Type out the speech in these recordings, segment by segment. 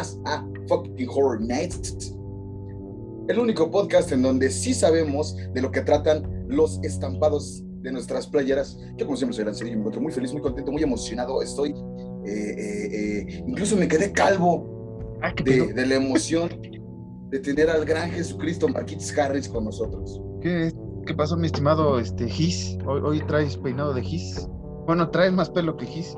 Más a Fucking Horror Nights, el único podcast en donde sí sabemos de lo que tratan los estampados de nuestras playeras. Yo, como siempre, soy Lancerillo y me encuentro muy feliz, muy contento, muy emocionado. Estoy, eh, eh, eh, incluso me quedé calvo Ah, ¿qué, de, de la emoción de tener al gran Jesucristo Marquitos Harris con nosotros. ¿Qué, qué pasó, mi estimado este, Gis? Hoy, hoy traes peinado de Gis. Bueno, traes más pelo que Gis.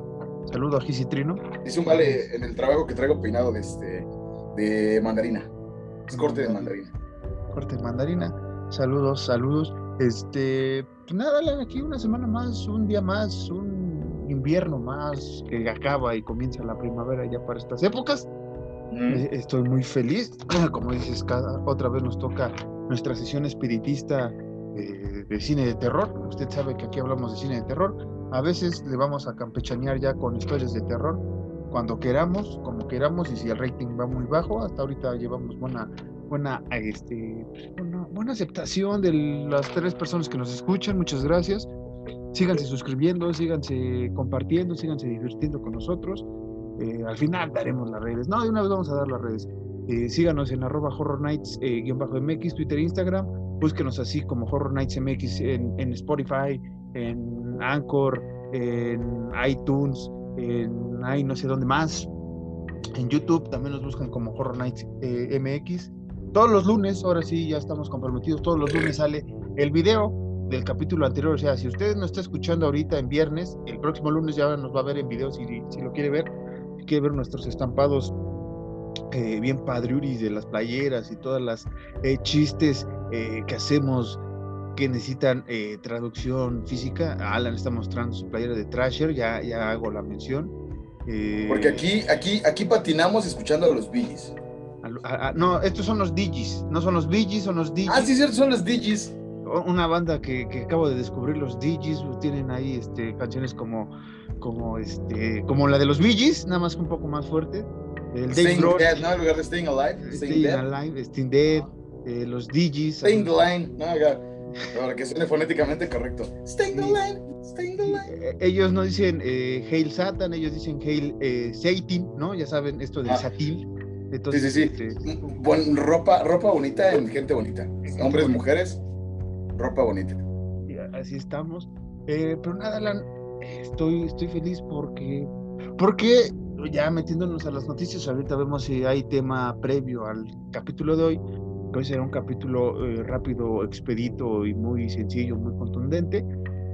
Saludo a Gis y Trino. Dice un vale en el trabajo que traigo peinado de, este, de mandarina. Es corte de mandarina. Corte de mandarina. Saludos, saludos. Este, pues nada, aquí una semana más, un día más, un invierno más que acaba y comienza la primavera ya para estas épocas. Mm. Estoy muy feliz. Como dices, cada otra vez nos toca nuestra sesión espiritista eh, de cine de terror. Usted sabe que aquí hablamos de cine de terror. A veces le vamos a campechanear ya con historias de terror cuando queramos, como queramos, y si el rating va muy bajo, hasta ahorita llevamos buena, buena, este, buena, aceptación de las tres personas que nos escuchan. Muchas gracias. Síganse suscribiendo, síganse compartiendo, síganse divirtiendo con nosotros. Eh, al final daremos las redes. No, de una vez vamos a dar las redes. Eh, síganos en arroba Horror Nights eh, MX, Twitter Instagram. Búsquenos así como Horror Nights MX en, en Spotify, en Anchor, en iTunes, en ahí no sé dónde más. En YouTube también nos buscan como Horror Nights eh, MX. Todos los lunes, ahora sí ya estamos comprometidos, todos los lunes sale el video del capítulo anterior. O sea, si usted no está escuchando ahorita en viernes, el próximo lunes ya nos va a ver en video si, lo quiere ver. Si quiere ver nuestros estampados eh, bien padriuris de las playeras y todas las eh, chistes que hacemos que necesitan eh, traducción física. Alan está mostrando su playera de Trasher, ya, ya hago la mención. Eh, Porque aquí, aquí, aquí patinamos escuchando a los Billys. no, estos son los Digis, no son los Bigis, son los Digis. Ah, sí, cierto, son los Digis. Una banda que, que acabo de descubrir, los Digis, tienen ahí este, canciones como, como, este, como la de los Bigis, nada más que un poco más fuerte. El Dave Staying Grohl, Dead, ¿no? En lugar de Staying Alive. Staying Staying Dead. Alive, Staying Dead, eh, los Digis. Staying the Line. No, para que suene fonéticamente correcto. Staying the. Line. Staying the Line. Eh, ellos no dicen eh, Hail Satan, ellos dicen Hail eh, Satan, ¿no? Ya saben esto del Ah. Satín. Sí, Entonces, sí, sí. este, Buen, ropa, ropa bonita en gente bonita. Hombres, bonita. mujeres, ropa bonita. así estamos. Eh, pero nada, Alan, estoy, estoy feliz porque, porque ya metiéndonos a las noticias, ahorita vemos si hay tema previo al capítulo de hoy. Que Hoy será un capítulo eh, rápido, expedito y muy sencillo, muy contundente.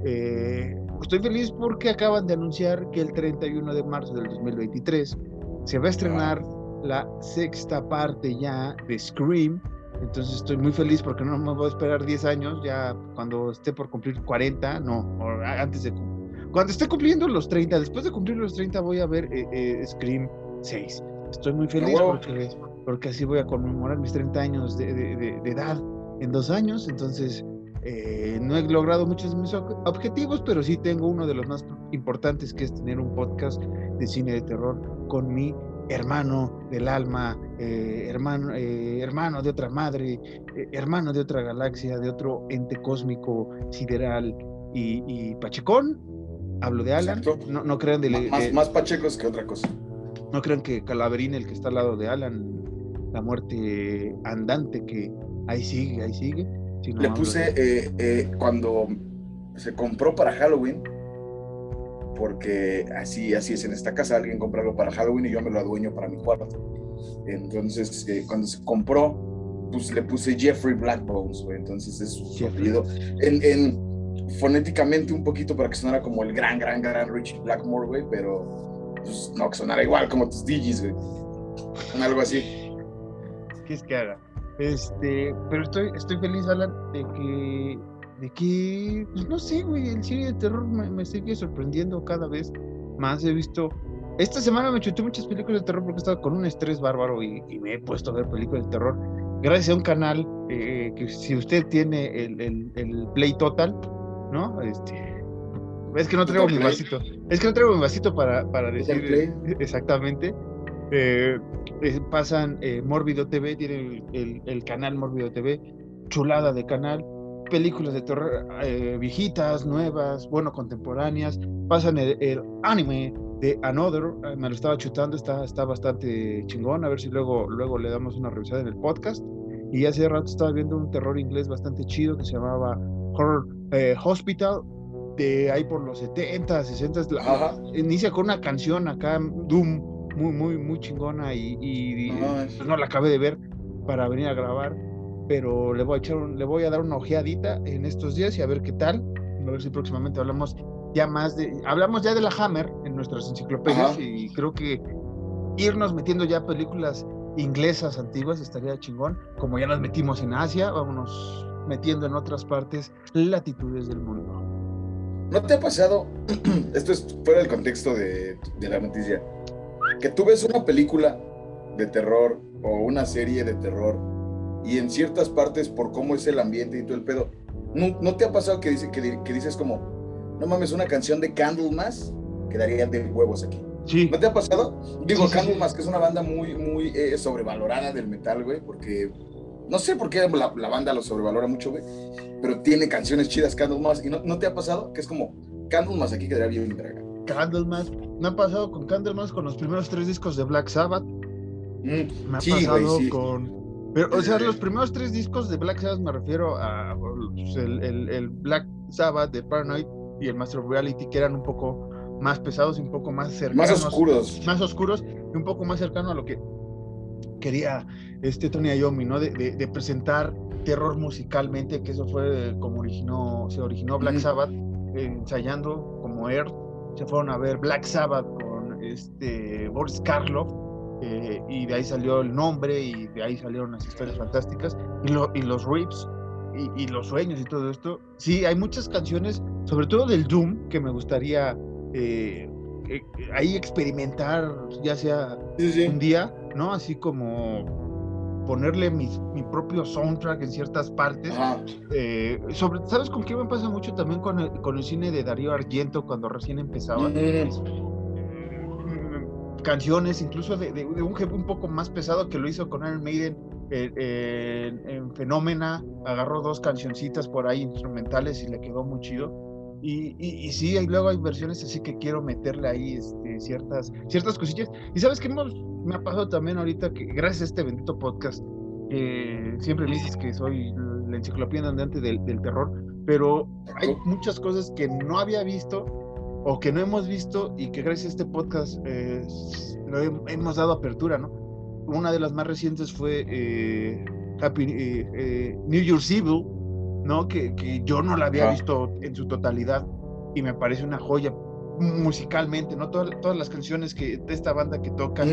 Eh, estoy feliz porque acaban de anunciar que el 31 de marzo del 2023 se va a estrenar la sexta parte ya de Scream. Entonces estoy muy feliz porque no me voy a esperar 10 años, ya cuando esté por cumplir 40, no, antes de... Cuando esté cumpliendo los 30, después de cumplir los 30 voy a ver eh, eh, Scream 6. Estoy muy feliz porque, porque así voy a conmemorar mis 30 años de, de- de- de edad en dos años. Entonces eh, no he logrado muchos de mis ob- objetivos, pero sí tengo uno de los más importantes que es tener un podcast de cine de terror con mi hermano del alma, eh, hermano, eh, hermano de otra madre, eh, hermano de otra galaxia, de otro ente cósmico, sideral y, y pachecón. Hablo de Alan. No, no crean de, más, de- más pachecos que otra cosa. No crean que Calaverín, el que está al lado de Alan, la muerte andante que ahí sigue, ahí sigue. Le puse de- eh, eh, cuando se compró para Halloween, porque así, así es en esta casa, alguien compra algo para Halloween y yo me lo adueño para mi cuarto. Entonces, eh, cuando se compró, pues le puse Jeffrey Blackbones, güey, entonces es su apellido. En, en- fonéticamente un poquito para que sonara como el gran, gran, gran Richie Blackmore, güey, pero pues, no, que sonara igual como tus DJs, güey. Algo así. ¿Qué es que haga? Este, pero estoy, estoy feliz, Alan, de que, de que, pues no sé, güey, el cine de terror me, me sigue sorprendiendo cada vez más. He visto, esta semana me chuté muchas películas de terror porque estaba con un estrés bárbaro y, y me he puesto a ver películas de terror. Gracias a un canal eh, que si usted tiene el, el, el Play Total, ¿no? Este, es que no traigo mi vasito. Es que no traigo mi vasito para, para decir eh, exactamente. Eh, eh, pasan eh, Mórbido TV, tiene el, el- el canal Mórbido TV, chulada de canal, películas de terror eh, viejitas, nuevas, bueno, contemporáneas, pasan el, el anime, de Another, eh, me lo estaba chutando, está, está bastante chingón, a ver si luego, luego le damos una revisada en el podcast. Y hace rato estaba viendo un terror inglés bastante chido que se llamaba Horror Hospital, de ahí por los 70, 60, inicia con una canción acá, Doom, muy, muy, muy chingona y, pues no la acabé de ver para venir a grabar, pero le voy a echar le voy a dar una ojeadita en estos días y a ver qué tal, a ver si próximamente hablamos ya más de, hablamos ya de la Hammer en nuestras enciclopedias y creo que irnos metiendo ya películas inglesas antiguas estaría chingón, como ya las metimos en Asia, vámonos metiendo en otras partes, latitudes del mundo. ¿No te ha pasado, esto es fuera del contexto de, de la noticia, que tú ves una película de terror o una serie de terror y en ciertas partes por cómo es el ambiente y todo el pedo, ¿no, te ha pasado que, dice, que, que dices como, no mames, una canción de Candlemas quedaría de huevos aquí. Sí. ¿No te ha pasado? Digo, Candlemas, que es una banda muy, muy eh, sobrevalorada del metal, güey, porque no sé por qué la, la, banda lo sobrevalora mucho, güey, pero tiene canciones chidas Candlemas. ¿Y no, no, te ha pasado? Que es como, Candlemas aquí quedaría bien verga. Candlemas. Me ha pasado con Candlemas con los primeros tres discos de Black Sabbath. Mm, me ha pasado con. Pero, o sea, los primeros tres discos de Black Sabbath me refiero a pues, el, el, el Black Sabbath de Paranoid y el Master of Reality, que eran un poco más pesados y un poco más cercanos. Más oscuros. Más oscuros y un poco más cercano a lo que quería este Tony Iommi, ¿no? De, de, presentar terror musicalmente, que eso fue como originó, se originó Black Sabbath, ensayando como Earth. Se fueron a ver Black Sabbath con este Boris Karloff. Eh, y de ahí salió el nombre y de ahí salieron las historias fantásticas y, lo, y los rips y, los sueños y todo esto. Sí, hay muchas canciones, sobre todo del Doom, que me gustaría eh, eh, ahí experimentar, ya sea un día, ¿no? Así como ponerle mi, mi propio soundtrack en ciertas partes. Eh, sobre, ¿Sabes con qué me pasa mucho también con el, con el cine de Darío Argento cuando recién empezaba? canciones, incluso de, de, un jefe un poco más pesado que lo hizo con Iron Maiden en Fenómena, agarró dos cancioncitas por ahí instrumentales y le quedó muy chido. Y, y, sí, y luego hay versiones así que quiero meterle ahí este, ciertas, ciertas cosillas. Y sabes que me ha pasado también ahorita que gracias a este bendito podcast, siempre me dices que soy la enciclopedia andante del, del terror, pero hay muchas cosas que no había visto o que no hemos visto y que gracias a este podcast eh, hemos dado apertura, ¿no? Una de las más recientes fue eh, Happy eh, New Year's Evil, ¿no? Que, que yo no la había visto en su totalidad y me parece una joya musicalmente, ¿no? Todas, todas las canciones que, de esta banda que tocan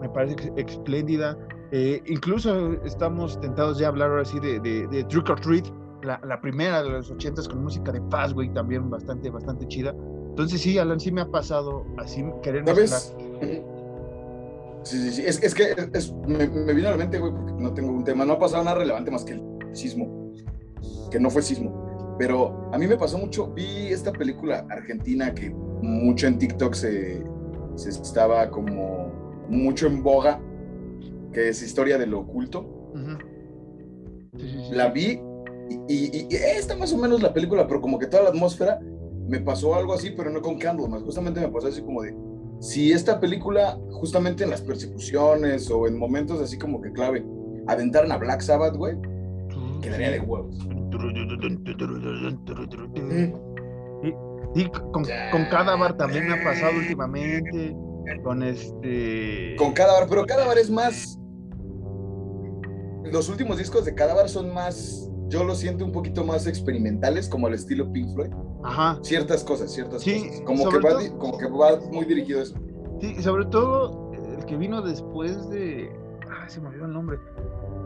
me parece espléndida. incluso estamos tentados ya a hablar ahora sí de, de, de Trick or Treat, la, la, primera de los ochentas con música de Fastway también bastante, bastante chida. Entonces sí, Alan, sí me ha pasado así querer ¿Sabes? Sí, sí, sí. Es, es que me, me, vino a la mente, güey, porque no tengo un tema. No ha pasado nada relevante más que el sismo. Que no fue sismo. Pero a mí me pasó mucho. Vi esta película argentina que mucho en TikTok se, se estaba como mucho en boga, que es Historia de lo Oculto. sí, sí, la vi y, y, y, esta más o menos la película, pero como que toda la atmósfera me pasó algo así, pero no con Candlemas. Justamente me pasó así como de, si esta película, justamente en las persecuciones o en momentos así como que clave, aventaran a Black Sabbath, güey, quedaría de huevos. Y, con, con Cadavar también me ha pasado últimamente. Con este. Con Cadavar, pero Cadavar es más. Los últimos discos de Cadavar son más yo lo siento un poquito más experimentales, como al estilo Pink Floyd. Ajá. Ciertas cosas, ciertas cosas. Como que, va, como que va muy dirigido a eso. Sí, sobre todo el que vino después de. Ay, se me olvidó el nombre.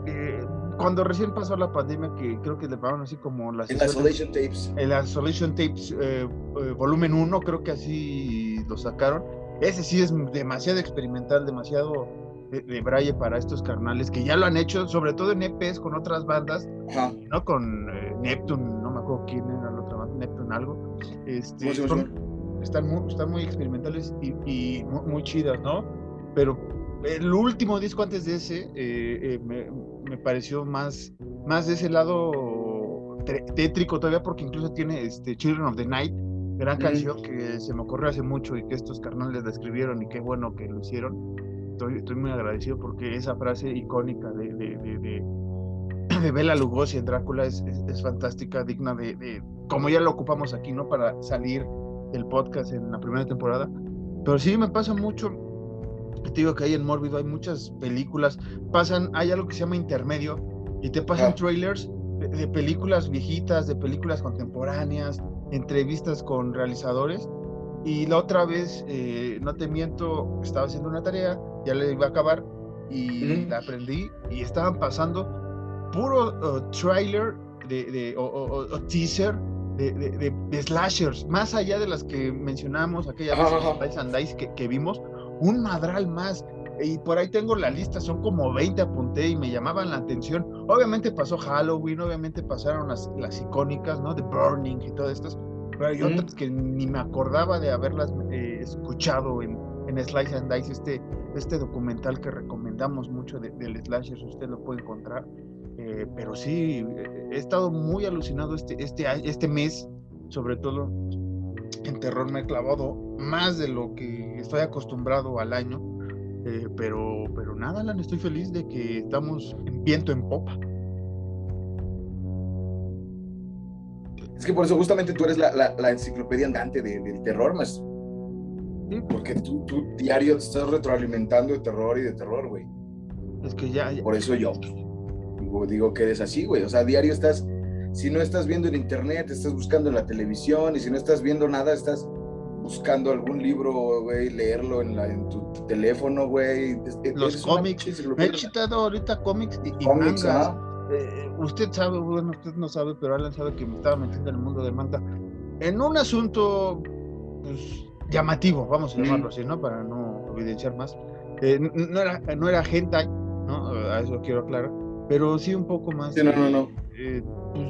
Eh, cuando recién pasó la pandemia, que creo que le pagaron así como las. El Isolation Tapes. El Isolation Tapes, eh, eh, volumen 1, creo que así lo sacaron. Ese sí es demasiado experimental, demasiado de, Braille para estos carnales que ya lo han hecho, sobre todo en EPs con otras bandas, ¿no? Con eh, Neptune, no me acuerdo quién era la otra banda, Neptune algo. Este, están, muy, están muy experimentales y, muy, chidas, ¿no? Pero el último disco antes de ese eh, eh, me, me, pareció más, más de ese lado tétrico todavía porque incluso tiene este Children of the Night gran canción que se me ocurrió hace mucho y que estos carnales la escribieron y qué bueno que lo hicieron. Estoy, estoy muy agradecido porque esa frase icónica de, de, de, de, de Bela Lugosi en Drácula es, es, es fantástica, digna de, como ya lo ocupamos aquí, ¿no? Para salir del podcast en la primera temporada. Pero sí me pasa mucho, te digo que ahí en Mórbido hay muchas películas, pasan, hay algo que se llama intermedio y te pasan ah. trailers de, de películas viejitas, de películas contemporáneas, entrevistas con realizadores. Y la otra vez, eh, no te miento, estaba haciendo una tarea, ya le iba a acabar y la aprendí y estaban pasando puro uh, trailer de, de o, o, o, teaser de, de, slashers, más allá de las que mencionamos, aquella vez and Dice que, que vimos, un madral más y por ahí tengo la lista, son como 20 apunté y me llamaban la atención. Obviamente pasó Halloween, obviamente pasaron las, las icónicas, ¿no? The Burning y todas estas, pero hay otras que ni me acordaba de haberlas eh, escuchado en, en Slice and Dice, este, este documental que recomendamos mucho de, del slasher, usted lo puede encontrar. Eh, pero sí, he estado muy alucinado este, este, este mes, sobre todo en terror me he clavado más de lo que estoy acostumbrado al año eh, pero, pero nada, Alan, estoy feliz de que estamos en viento en popa. Es que por eso justamente tú eres la, la, la enciclopedia andante de, del terror, más. Sí. Porque tú, tú diario te estás retroalimentando de terror y de terror, güey. Es que ya, ya. Por eso yo digo, digo que eres así, güey. O sea, diario estás, si no estás viendo en internet, estás buscando en la televisión y si no estás viendo nada, estás buscando algún libro, güey, leerlo en, la, en tu teléfono, güey. Los cómics. Me he chitado ahorita cómics y, y mangas. Eh, usted sabe, bueno, usted no sabe, pero Alan sabe que me estaba metiendo en el mundo de manga. En un asunto, pues, llamativo, vamos a llamarlo mm. así, ¿no? Para no evidenciar más. Eh, no, era, no era hentai, ¿no? A eso quiero aclarar. Pero sí un poco más. Sí, no, no, no. Eh, pues,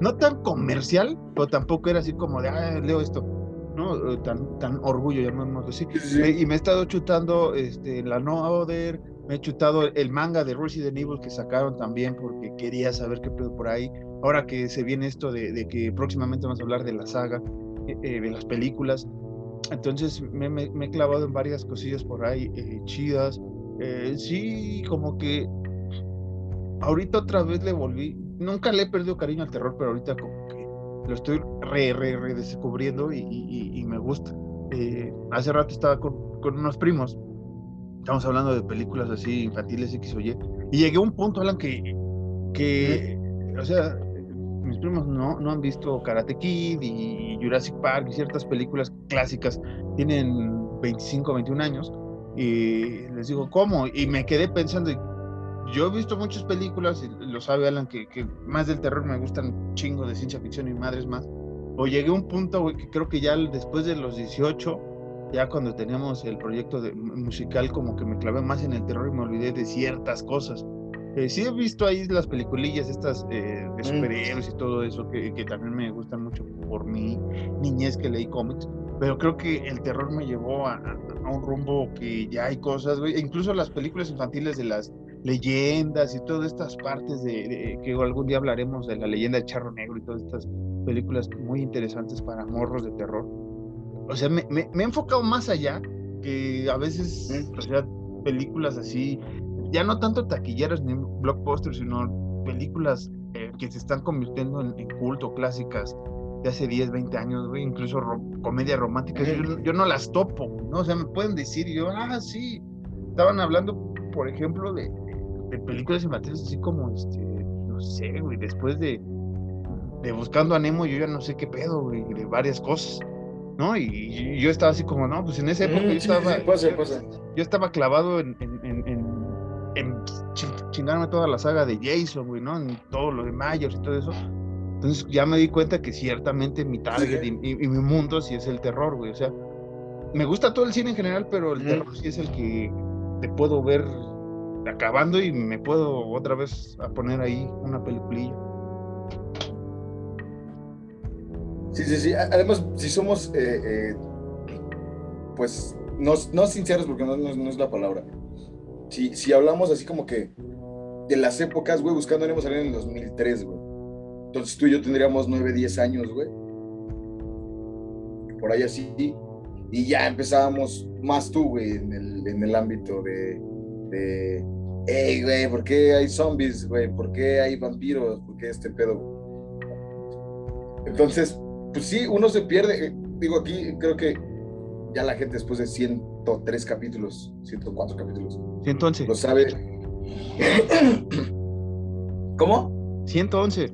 no tan comercial, pero tampoco era así como de, ah, leo esto, ¿no? Eh, tan, tan orgullo, llamémoslo así. Sí, sí. Y me he estado chutando este, la No Other, me he chutado el manga de Resident Evil que sacaron también porque quería saber qué pedo por ahí. Ahora que se viene esto de, de que próximamente vamos a hablar de la saga, eh, eh de las películas, entonces me, me, me, he clavado en varias cosillas por ahí eh, chidas. Eh, sí, como que ahorita otra vez le volví, nunca le he perdido cariño al terror, pero ahorita como que lo estoy re, re, re descubriendo y, y, y me gusta. Eh, hace rato estaba con, con, unos primos, estamos hablando de películas así infantiles X o Y, y llegué a un punto, Alan, que, que o sea, mis primos no, no han visto Karate Kid y Jurassic Park y ciertas películas clásicas, tienen 25, 21 años, y les digo, ¿cómo? Y me quedé pensando, yo he visto muchas películas, y lo sabe Alan, que, que, más del terror me gustan chingo de ciencia ficción y madres más. O llegué a un punto, güey, que creo que ya después de los 18, ya cuando teníamos el proyecto de, musical, como que me clavé más en el terror y me olvidé de ciertas cosas. Eh, sí he visto ahí las peliculillas estas eh, de superhéroes y todo eso, que, que, también me gustan mucho por mi niñez que leí cómics, pero creo que el terror me llevó a, a, un rumbo que ya hay cosas, güey, incluso las películas infantiles de las leyendas y todas estas partes de, de, que algún día hablaremos de la leyenda del charro negro y todas estas películas muy interesantes para morros de terror. O sea, me, me, me he enfocado más allá que a veces, o sea, películas así, ya no tanto taquilleras ni blockbusters, sino películas eh, que se están convirtiendo en, en, culto, clásicas de hace 10, 20 años, güey, incluso ro comedias románticas, yo, yo, no las topo, ¿no? O sea, me pueden decir, yo, ah, sí, estaban hablando, por ejemplo, de, de películas infantiles así como, este, no sé, güey, después de, de Buscando a Nemo, yo ya no sé qué pedo, güey, de varias cosas, ¿no? Y, y yo estaba así como, no, pues en esa época mm, yo estaba... Sí, pasa, pasa. Yo estaba clavado en, en, en, en, en chingarme toda la saga de Jason, güey, ¿no? En todo lo de Myers y todo eso. Entonces ya me di cuenta que ciertamente mi target sí. y, y, mi mundo sí es el terror, güey. O sea, me gusta todo el cine en general, pero el mm. terror sí es el que te puedo ver acabando y me puedo otra vez a poner ahí una peliculilla. Sí, sí, sí. Además, si somos, eh, eh, pues, no, no, sinceros, porque no, no, no, es la palabra. Si, si hablamos así como que de las épocas, güey, buscando Nemo salir en el 2003, güey. Entonces tú y yo tendríamos 9, 10 años, güey. por ahí así, y ya empezábamos más tú, güey, en el, en el ámbito de, de, hey, güey, ¿por qué hay zombies, güey? ¿Por qué hay vampiros? ¿Por qué este pedo? Entonces, pues sí, uno se pierde. Digo, aquí creo que ya la gente después de 103 capítulos, 104 capítulos, 111. lo sabe. ¿Cómo? 111.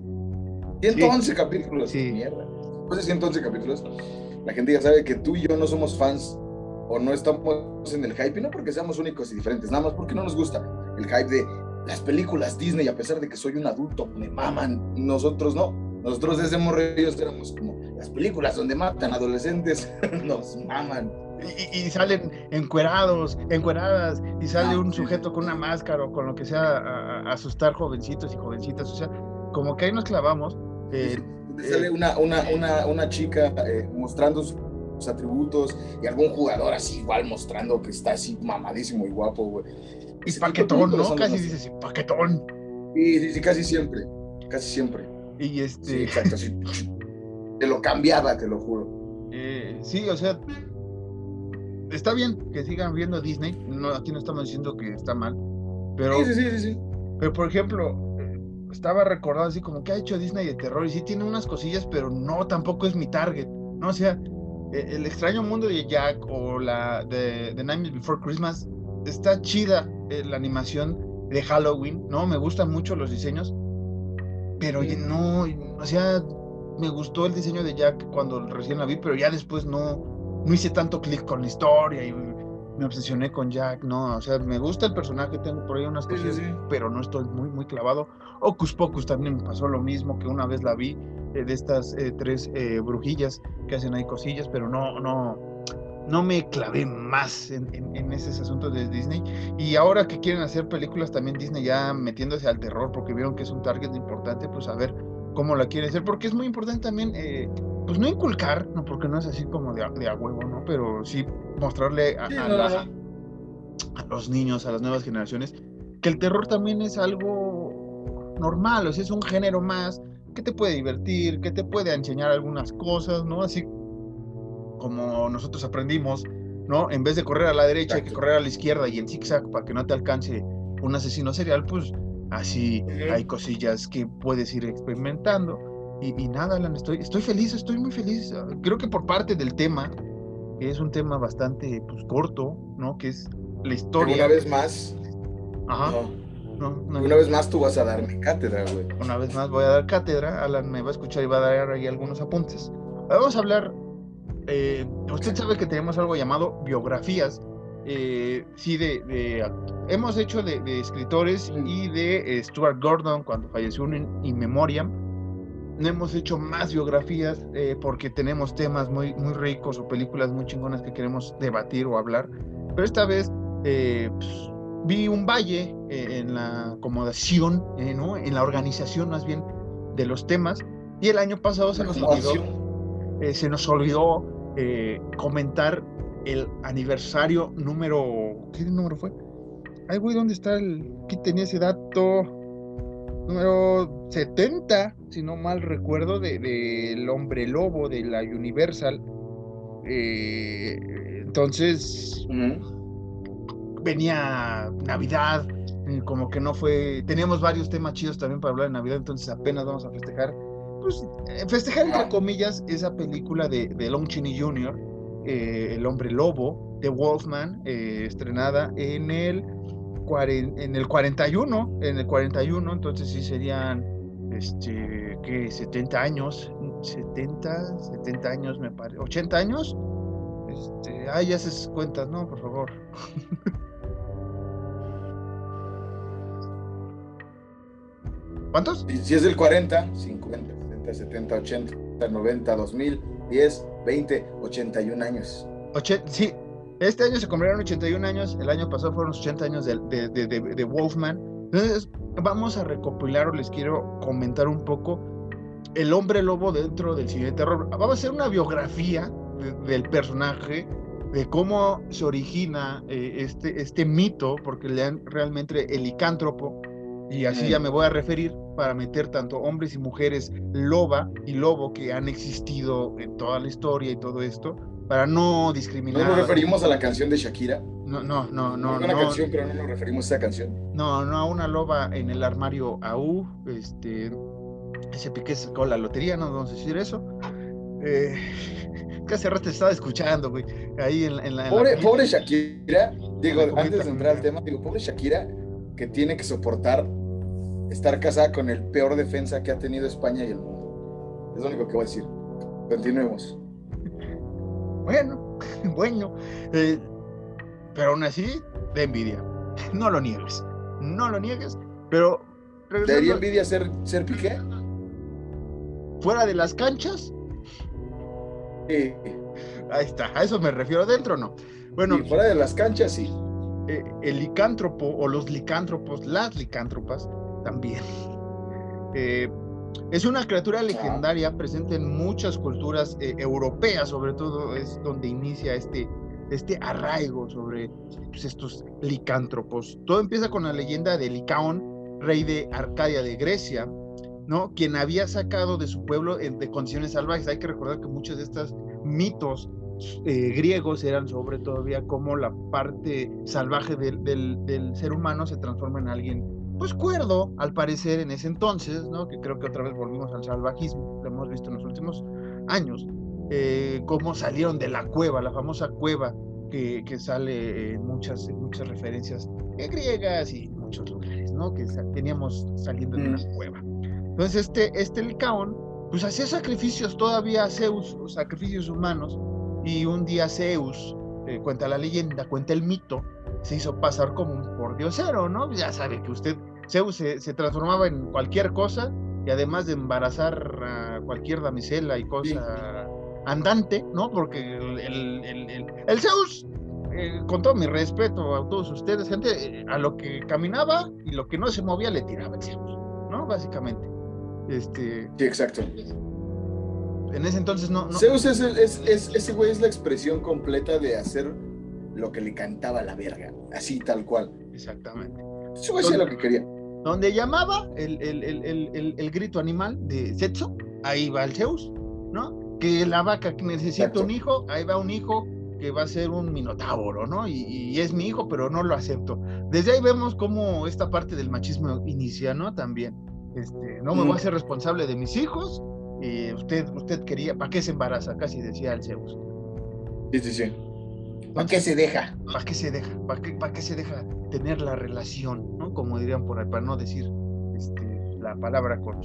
111 capítulos. Sí. Mierda. Después de 111 capítulos, la gente ya sabe que tú y yo no somos fans o no estamos en el hype, y no porque seamos únicos y diferentes, nada más porque no nos gusta el hype de las películas Disney, a pesar de que soy un adulto, me maman. Nosotros no. Nosotros desde morrillos éramos como las películas donde matan adolescentes, nos maman. Y, y salen encuerados, encueradas, y sale Ah, un sí, sujeto con una máscara o con lo que sea a, a asustar jovencitos y jovencitas. O sea, como que ahí nos clavamos. eh, sale una, una, una, una chica eh, mostrando sus, sus atributos y algún jugador así igual mostrando que está así mamadísimo y guapo, güey. y paquetón, ¿no? Casi las- dices, paquetón. Sí, sí, sí, casi siempre. Casi siempre. Y Sí, este, exacto. sí. Te lo cambiaba, te lo juro. eh, sí, o sea, está bien que sigan viendo Disney. No, aquí no estamos diciendo que está mal. Pero, Sí, sí, sí, sí, sí. pero por ejemplo, eh, estaba recordando así como que ha hecho Disney de terror y sí tiene unas cosillas, pero no, tampoco es mi target. ¿no? O sea, el extraño mundo de Jack o la de The Nightmare Before Christmas está chida eh, la animación de Halloween, ¿no? Me gustan mucho los diseños, pero no, o sea, me gustó el diseño de Jack cuando recién la vi, pero ya después no, no hice tanto clic con la historia y me obsesioné con Jack, ¿no? O sea, me gusta el personaje, tengo por ahí unas sí, sí. pero no estoy muy, muy clavado. Ocus Pocus también me pasó lo mismo, que una vez la vi, eh, de estas eh, tres eh, brujillas que hacen ahí cosillas, pero no, no, no me clavé más en, en, en esos asuntos de Disney. Y ahora que quieren hacer películas también Disney ya metiéndose al terror, porque vieron que es un target importante, pues a ver cómo la quieren hacer, porque es muy importante también, eh, pues no inculcar, no porque no es así como de a, de a huevo, ¿no? Pero sí mostrarle a, Sí, a no, la- no. a los niños, a las nuevas generaciones, que el terror también es algo normal, o sea, es un género más que te puede divertir, que te puede enseñar algunas cosas, ¿no? Así como nosotros aprendimos, ¿no? En vez de correr a la derecha, hay que Exacto. correr a la izquierda y en zigzag para que no te alcance un asesino serial, pues así hay cosillas que puedes ir experimentando. Y, y nada, Alan, estoy, estoy feliz, estoy muy feliz. Ah, Creo que por parte del tema, que es un tema bastante pues, corto, ¿no? Que es la historia. Una vez más, Ajá. no, no, no, una vez más tú vas a darme cátedra, güey. una vez más voy a dar cátedra, Alan me va a escuchar y va a dar ahí algunos apuntes. Vamos a hablar, eh, usted sabe que tenemos algo llamado biografías, eh, sí, de, de- hemos hecho de, de escritores y de eh, Stuart Gordon cuando falleció en In Memoriam. No hemos hecho más biografías eh, porque tenemos temas muy, muy ricos o películas muy chingonas que queremos debatir o hablar. Pero esta vez eh, pues, vi un valle eh, en la acomodación, eh, ¿no? en la organización más bien de los temas. Y el año pasado se nos olvidó, se nos olvidó comentar el aniversario número. ¿Qué número fue? Ay, güey, ¿dónde está el. Aquí tenía ese dato. Número 70, si no mal recuerdo, del de, El hombre lobo de la Universal. Eh, entonces, venía Navidad, como que no fue, teníamos varios temas chidos también para hablar de Navidad, entonces apenas vamos a festejar, pues eh, festejar entre comillas esa película de, de Lon Chaney Jr., eh, El hombre lobo, de Wolfman, eh, estrenada en el, en el 41, en el 41, entonces sí serían, este, ¿qué? 70 años, 70, 70 años me parece, 80 años, este, ay, ya haces cuentas, ¿no? Por favor. ¿Cuántos? Si, si es del 40, 50, 60, 70, 80, 90, 2000, 10, 20, 81 años. Oche- sí, este año se cumplieron 81 años, el año pasado fueron los 80 años de, de, de, de- de Wolfman. Entonces, vamos a recopilar o les quiero comentar un poco el hombre lobo dentro del cine de terror. Vamos a hacer una biografía de- del personaje, de cómo se origina eh, este, este mito, porque le dan realmente el licántropo, y así ya me voy a referir, para meter tanto hombres y mujeres loba y lobo que han existido en toda la historia y todo esto, para no discriminar. ¿No nos referimos a la canción de Shakira? No, no, no, no. Una canción, pero no nos referimos a esa canción. No, no, a una loba en el armario AU, este, ese piqué sacó la lotería, no vamos a decir eso. Eh, que hace rato estaba escuchando, güey, ahí en, la... pobre, pobre Shakira, digo, antes de entrar al tema, digo, pobre Shakira, que tiene que soportar estar casada con el peor defensa que ha tenido España y el mundo. Es lo único que voy a decir. Continuemos. Bueno, bueno, eh, pero aún así, de envidia. No lo niegues, no lo niegues, pero... ¿Debería envidia ser, ser Piqué? ¿Fuera de las canchas? Sí. Ahí está, a eso me refiero, dentro no. Bueno, fuera de las canchas sí. Eh, el licántropo o los licántropos, las licántropas, también. Eh, es una criatura legendaria presente en muchas culturas eh, europeas, sobre todo es donde inicia este, este arraigo sobre pues, estos licántropos. Todo empieza con la leyenda de Licaón, rey de Arcadia de Grecia, ¿no? Quien había sacado de su pueblo de condiciones salvajes. Hay que recordar que muchos de estos mitos eh, griegos eran sobre todavía como la parte salvaje del, del, ser humano se transforma en alguien pues cuerdo, al parecer, en ese entonces, ¿no? Que creo que otra vez volvimos al salvajismo, lo hemos visto en los últimos años, eh, cómo salieron de la cueva, la famosa cueva que, que sale en muchas, muchas referencias griegas y muchos lugares, ¿no? Que teníamos saliendo de una mm. cueva. Entonces, este, este Licaón, pues hacía sacrificios todavía a Zeus, sacrificios humanos, y un día Zeus, eh, cuenta la leyenda, cuenta el mito, se hizo pasar como un pordiosero, ¿no? Ya sabe que usted, Zeus se, transformaba en cualquier cosa y además de embarazar a cualquier damisela y cosa andante, ¿no? Porque el, el, Zeus, eh, con todo mi respeto a todos ustedes, gente, a lo que caminaba y lo que no se movía le tiraba el Zeus, ¿no? Básicamente. Este, sí, exacto. En ese entonces no. Zeus es, es, ese güey es la expresión completa de hacer lo que le cantaba la verga, así tal cual. Exactamente. Eso es lo que quería. Donde llamaba el, el, el, el, grito animal de sexo, ahí va el Zeus, ¿no? Que la vaca que necesita un hijo, ahí va un hijo que va a ser un minotauro, ¿no? Y, es mi hijo, pero no lo acepto. Desde ahí vemos cómo esta parte del machismo inicia, ¿no? También. Este, no me voy a ser responsable de mis hijos. Y usted, usted quería, ¿para qué se embaraza? Casi decía el Zeus. Sí, sí, sí. ¿Para qué se deja? ¿Para qué se deja? ¿Para qué, para qué se deja tener la relación? ¿no? Como dirían por ahí, para no decir este, la palabra con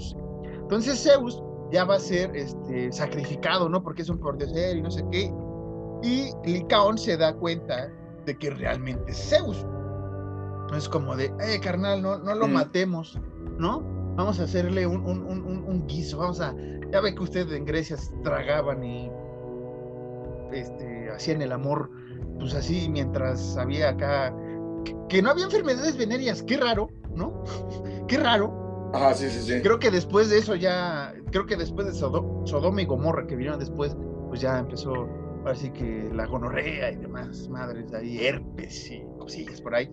Entonces Zeus ya va a ser este, sacrificado, ¿no? Porque es un ser y no sé qué. Y Licaón se da cuenta de que realmente es Zeus. Es como de, eh, carnal, no, no lo mm. matemos, ¿no? Vamos a hacerle un, un, un, un, guiso, vamos a... Ya ve que ustedes en Grecia tragaban y este, hacían el amor pues así, mientras había acá, que, no había enfermedades venéreas, qué raro, ¿no? qué raro. Ajá, sí, sí, sí. Creo que después de eso ya, creo que después de Sodoma y Gomorra que vinieron después, pues ya empezó, así que la gonorrea y demás madres ahí, herpes y cosillas por ahí.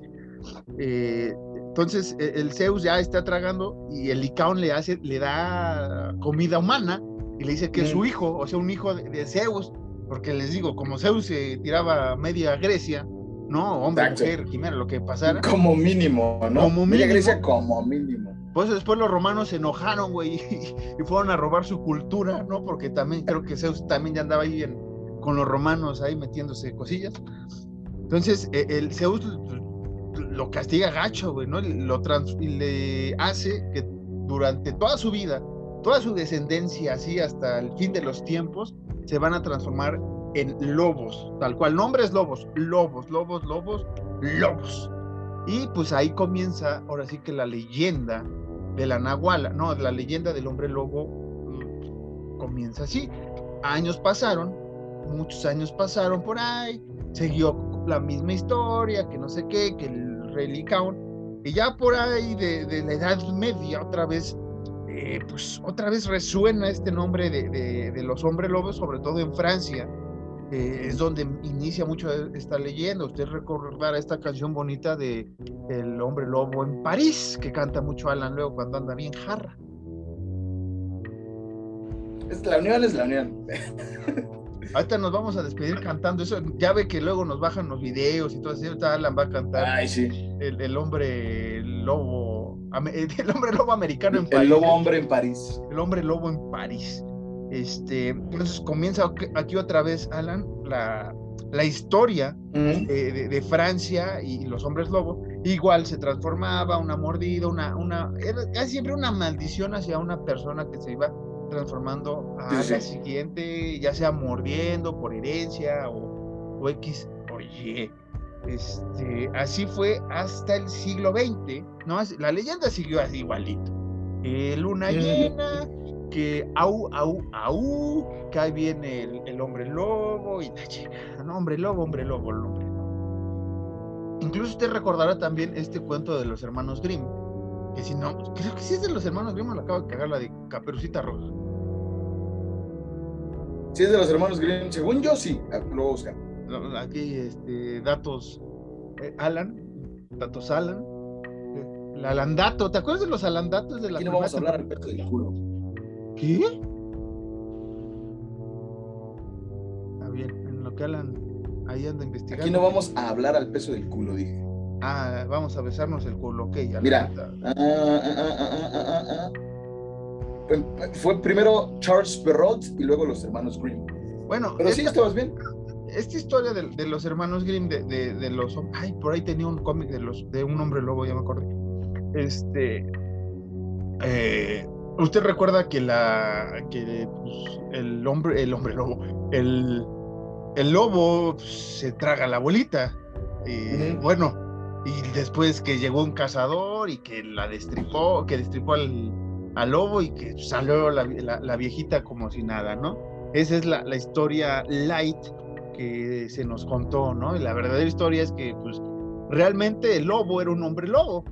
Eh, entonces e, el Zeus ya está tragando y el Licaón le hace, le da comida humana y le dice que es su hijo, o sea, un hijo de Zeus, porque les digo, como Zeus se tiraba media Grecia, ¿no? Hombre, mujer, quimera, lo que pasara. Como mínimo, ¿no? Como media Grecia como mínimo. Pues después los romanos se enojaron, güey, y, fueron a robar su cultura, ¿no? Porque también creo que Zeus también ya andaba ahí con los romanos ahí metiéndose cosillas. Entonces, e, el Zeus lo castiga gacho, güey, ¿no? Lo trans, y le hace que durante toda su vida, toda su descendencia, así hasta el fin de los tiempos, se van a transformar en lobos, tal cual, nombres lobos, lobos, lobos, lobos, lobos. Y pues ahí comienza, ahora sí que la leyenda de la Nahuala, no, la leyenda del hombre lobo mm, comienza así. Años pasaron, muchos años pasaron por ahí, siguió la misma historia, que no sé qué, que el rey y ya por ahí de la Edad Media otra vez eh, pues otra vez resuena este nombre de, los hombres lobos, sobre todo en Francia. es donde inicia mucho esta leyenda. Usted recordará esta canción bonita de el hombre lobo en París, que canta mucho Alan luego cuando anda bien jarra. Es la unión, es la unión. Ahorita nos vamos a despedir cantando eso. Ya ve que luego nos bajan los videos y todo. Ahorita Alan va a cantar Ay, sí. el, el hombre lobo, el hombre lobo americano en París. El lobo hombre en París. El hombre lobo en París. Este, entonces comienza aquí- otra vez, Alan, la, la historia Ujú. de, de- de Francia y los hombres lobo. Igual se transformaba, una mordida, una, una, era casi siempre una maldición hacia una persona que se iba transformando a Sí, la sí. siguiente, ya sea mordiendo por herencia o, o X. Oye, este, así fue hasta el siglo XX, ¿no? La leyenda siguió así igualito. Eh, luna llena, que au, au, au, que ahí viene el, el hombre lobo y la chica, no, hombre lobo, hombre lobo, el hombre lobo. Incluso usted recordará también este cuento de los hermanos Grimm, que si no, creo que sí es de los hermanos Grimm, o la acabo de cagar la de Caperucita Roja. Si es de los hermanos Grimm, según yo sí. Lo. No, Aquí, este, datos eh, Alan, datos Alan, eh, el Alandato, ¿te acuerdas de los Alandatos de la Aquí no vamos a hablar al pecho del culo. ¿Qué? Está bien, en lo que Alan ahí anda investigando. Aquí no vamos a hablar al peso del culo, dije. Ah, vamos a besarnos el culo, ok. ya Mira. Ah, ah, ah. Fue- primero Charles Perrault y luego los hermanos Grimm. Bueno, Pero sí, esta, estabas bien. Esta historia de, de los hermanos Grimm, de, de, de los... Ay, por ahí tenía un cómic de, los, de un hombre lobo, ya me acordé. Este... eh, Usted recuerda que la que pues, el hombre el hombre lobo el, el lobo pues, se traga la bolita y Ujú. bueno y después que llegó un cazador y que la destripó que destripó al, al lobo y que salió la, la- la viejita como si nada no esa es la, la historia light que se nos contó no y la verdadera historia es que pues realmente el lobo era un hombre lobo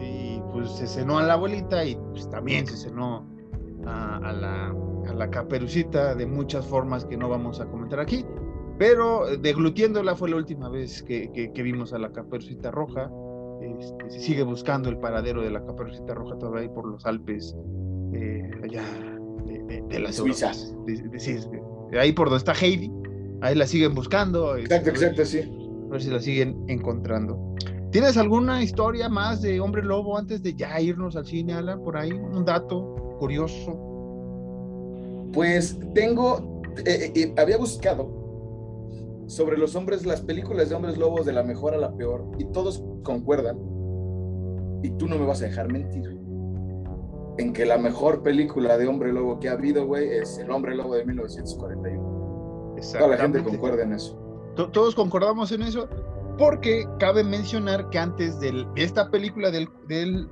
y pues se cenó a la abuelita y pues también se cenó a, a la, a la caperucita de muchas formas que no vamos a comentar aquí. Pero eh, deglutiéndola fue la última vez que, que- que vimos a la caperucita roja. Este, se sigue buscando el paradero de la caperucita roja todavía ahí por los Alpes, eh, allá de, de- de las Suiza. Europas. De- de- sí, de- ahí por donde está Heidi. Ahí la siguen buscando. Exacto, este, exacto, sí. a ver si la siguen encontrando. ¿Tienes alguna historia más de Hombre Lobo antes de ya irnos al cine, Alan? Por ahí, un dato curioso. Pues tengo, eh, eh, había buscado sobre los hombres, las películas de hombres lobos de la mejor a la peor, y todos concuerdan, y tú no me vas a dejar mentir, en que la mejor película de hombre lobo que ha habido, güey, es El hombre lobo de 1941. Toda la gente concuerda en eso. To- Todos concordamos en eso, porque cabe mencionar que antes del- de esta película del, del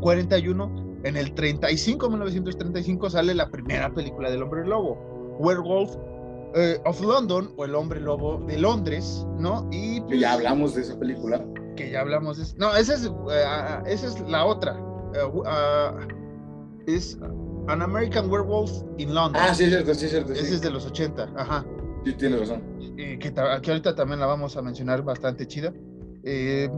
41, en el 35, 1935, sale la primera película del Hombre Lobo, Werewolf eh, of London, o El Hombre Lobo de Londres, ¿no? Y Que pues, ya hablamos de esa película. que ya hablamos de... No, esa es, ah, esa es la otra. Eh, ah, es An American Werewolf in London. Ah, sí, es cierto, sí, es cierto. Sí, es de los 80, ajá. sí tienes razón. Eh, que, ta- que ahorita también la vamos a mencionar bastante chida. Eh,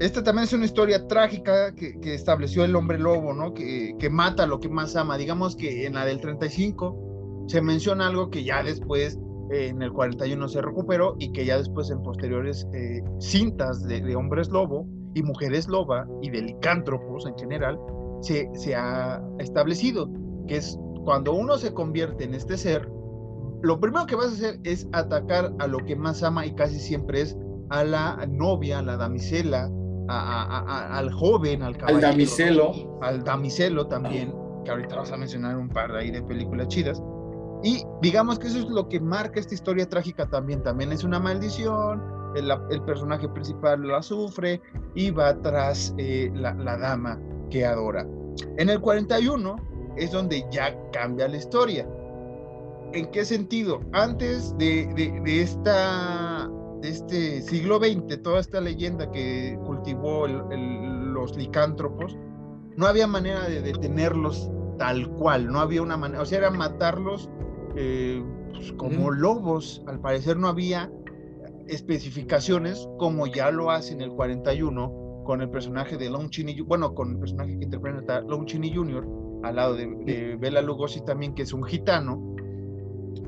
esta también es una historia trágica que, que estableció el hombre lobo, ¿no? Que, que mata lo que más ama. Digamos que en la del 35 se menciona algo que ya después, eh, en el 41 se recuperó y que ya después en posteriores cintas de, de hombres lobo y mujeres loba y de licántropos en general, se, se ha establecido, que es cuando uno se convierte en este ser, lo primero que vas a hacer es atacar a lo que más ama y casi siempre es a la novia, a la damisela, a- a- a- a- al joven, al Al caballero, damiselo. al damiselo también, que ahorita vas a mencionar un par de ahí de películas chidas. Y digamos que eso es lo que marca esta historia trágica también. También es una maldición, el, el personaje principal la sufre y va tras eh, la, la dama que adora. En el 41 es donde ya cambia la historia. ¿En qué sentido? Antes de, de- de esta, de este siglo XX, toda esta leyenda que cultivó el- el- los licántropos, no había manera de detenerlos tal cual, no había una manera, o sea, era matarlos eh, pues, como lobos, al parecer no había especificaciones como ya lo hace en el 41 con el personaje de Lon Chaney, bueno, con el personaje que interpreta Lon Chaney Jr., al lado de, de Bela Lugosi también, que es un gitano,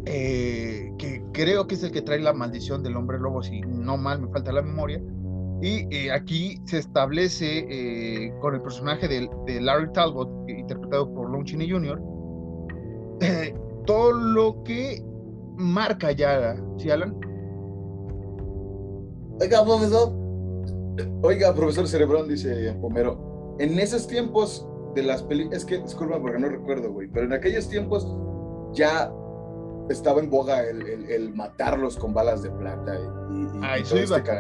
eh, que creo que es el que trae la maldición del hombre lobo, si no mal me falta la memoria. Y eh, aquí se establece eh, con el personaje de, de, Larry Talbot, interpretado por Lon Chaney Jr., todo lo que marca ya, ¿sí, Alan? Oiga, profesor. Oiga, profesor Cerebrón, dice Homero. En esos tiempos de las películas, es que, disculpa porque no recuerdo, güey, pero en aquellos tiempos ya estaba en boga el, matarlos con balas de plata y, y, a eso iba. Este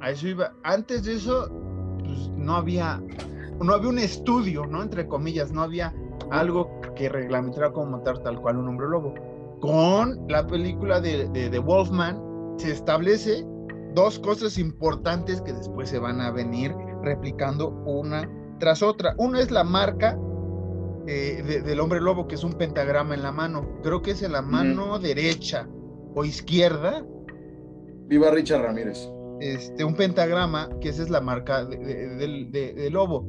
a eso iba. Antes de eso, pues, no había, no había un estudio, ¿no? Entre comillas, no había algo que reglamentara cómo matar tal cual un hombre lobo. Con la película de, de, de Wolfman se establece dos cosas importantes que después se van a venir replicando una tras otra. Una es la marca eh, del hombre lobo, que es un pentagrama en la mano. Creo que es en la mano derecha o izquierda. Viva Richard Ramírez. Este, un pentagrama, que esa es la marca de, lobo.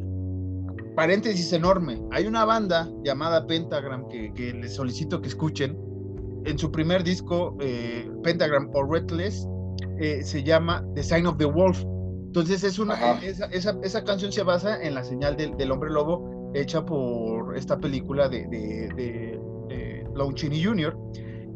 Paréntesis enorme. Hay una banda llamada Pentagram que, les solicito que escuchen. En su primer disco, eh, Pentagram o Reckless, eh, se llama The Sign of the Wolf. Entonces es una, esa, esa, esa, canción se basa en la señal del, del hombre lobo hecha por esta película de, de, de, Jr.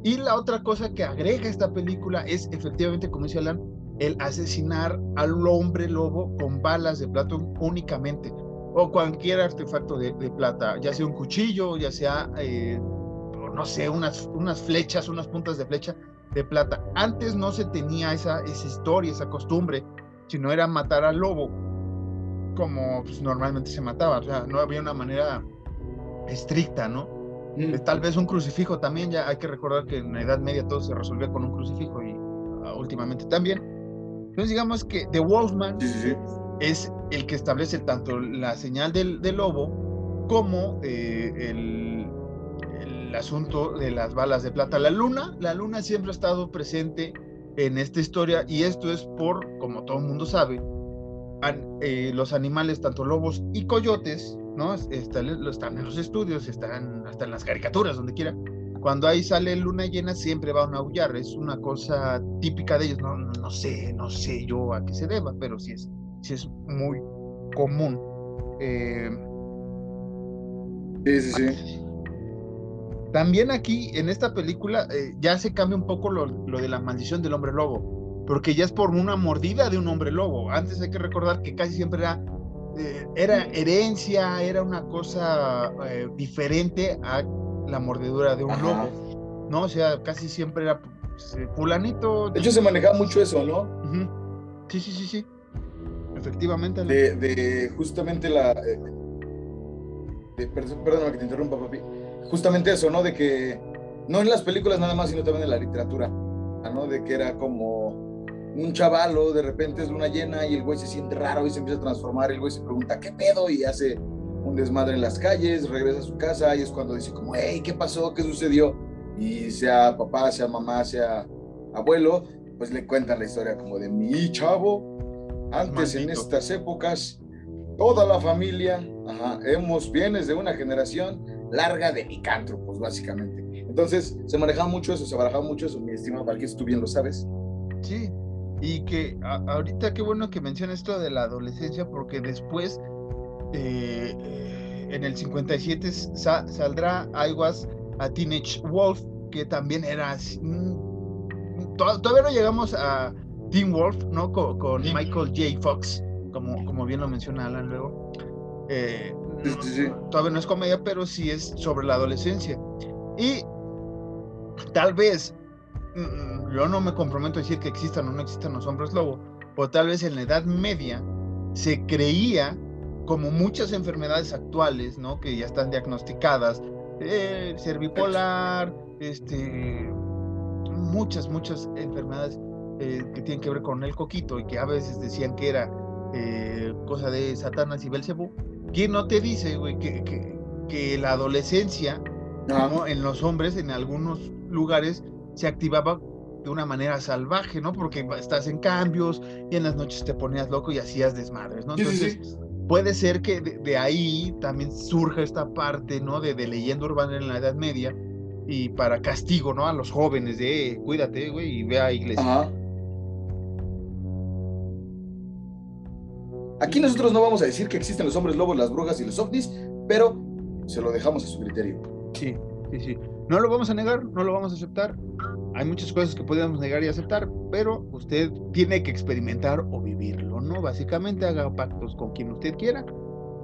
Y la otra cosa que agrega esta película es efectivamente, como dice Alan, el asesinar al hombre lobo con balas de plata únicamente o cualquier artefacto de, plata, ya sea un cuchillo, ya sea, eh, no sé, unas, unas flechas, unas puntas de flecha de plata. Antes no se tenía esa, esa historia, esa costumbre, sino era matar al lobo como pues, normalmente se mataba, o sea, no había una manera estricta, ¿no? Mm. Tal vez un crucifijo también, ya hay que recordar que en la Edad Media todo se resolvía con un crucifijo y ah, últimamente también. Entonces digamos que The Wolfman es el que establece tanto la señal del, del lobo como eh, el, el asunto de las balas de plata. La luna, la luna siempre ha estado presente en esta historia y esto es por, como todo el mundo sabe, eh, los animales, tanto lobos y coyotes, ¿no? Están, están en los estudios, están hasta en las caricaturas, donde quiera. Cuando ahí sale luna llena, siempre van a aullar. Es una cosa típica de ellos. No, no sé, no sé yo a qué se deba, pero sí es, sí es muy común. Eh, sí, sí, sí. También aquí, en esta película, eh, ya se cambia un poco lo, lo de la maldición del hombre lobo porque ya es por una mordida de un hombre lobo. Antes hay que recordar que casi siempre era, eh, era herencia, era una cosa eh, diferente a la mordedura de un lobo, ¿no? O sea, casi siempre era pues, fulanito. De hecho, se manejaba mucho eso, ¿no? Sí, sí, sí, sí. Efectivamente. De, de justamente la... perdóname que te interrumpa, papi. Justamente eso, ¿no? De que no en las películas nada más, sino también en la literatura, ¿no? De que era como un chavalo de repente es luna llena y el güey se siente raro y se empieza a transformar, el güey se pregunta, ¿qué pedo? Y hace un desmadre en las calles, regresa a su casa y es cuando dice como, hey, ¿qué pasó? ¿Qué sucedió? Y sea papá, sea mamá, sea abuelo, pues le cuentan la historia como de mi chavo. Antes en estas épocas, toda la familia, hemos bienes de una generación larga de licántropos, básicamente. Entonces, se manejaba mucho eso, se barajaba mucho eso, mi estimado que tú bien lo sabes. Sí, y que ahorita qué bueno que menciona esto de la adolescencia, porque después, eh, eh, en el 57, saldrá I Was a Teenage Wolf, que también era todavía no llegamos a Teen Wolf, ¿no? Con, Michael J. Fox, como, como bien lo menciona Alan luego. Eh, todavía no es comedia, pero sí es sobre la adolescencia. Y tal vez Mm, yo no me comprometo a decir que existan o no existan los hombres lobo, o tal vez en la Edad Media se creía, como muchas enfermedades actuales, ¿no? Que ya están diagnosticadas, eh, ser bipolar, este, muchas, muchas enfermedades eh, que tienen que ver con el coquito y que a veces decían que era eh, cosa de Satanás y Belcebú. ¿Quién no te dice, güey, que, que, que, la adolescencia, en los hombres, en algunos lugares, se activaba de una manera salvaje, ¿no? Porque estás en cambios y en las noches te ponías loco y hacías desmadres, ¿no? Entonces, puede ser que de, ahí también surja esta parte, ¿no? De, de, leyenda urbana en la Edad Media y para castigo, ¿no? A los jóvenes de, eh, cuídate, güey, y ve a iglesia. Aquí nosotros no vamos a decir que existen los hombres lobos, las brujas y los ovnis, pero se lo dejamos a su criterio. Sí, sí, sí. No lo vamos a negar, no lo vamos a aceptar. Hay muchas cosas que podemos negar y aceptar, pero usted tiene que experimentar o vivirlo, ¿no? Básicamente haga pactos con quien usted quiera.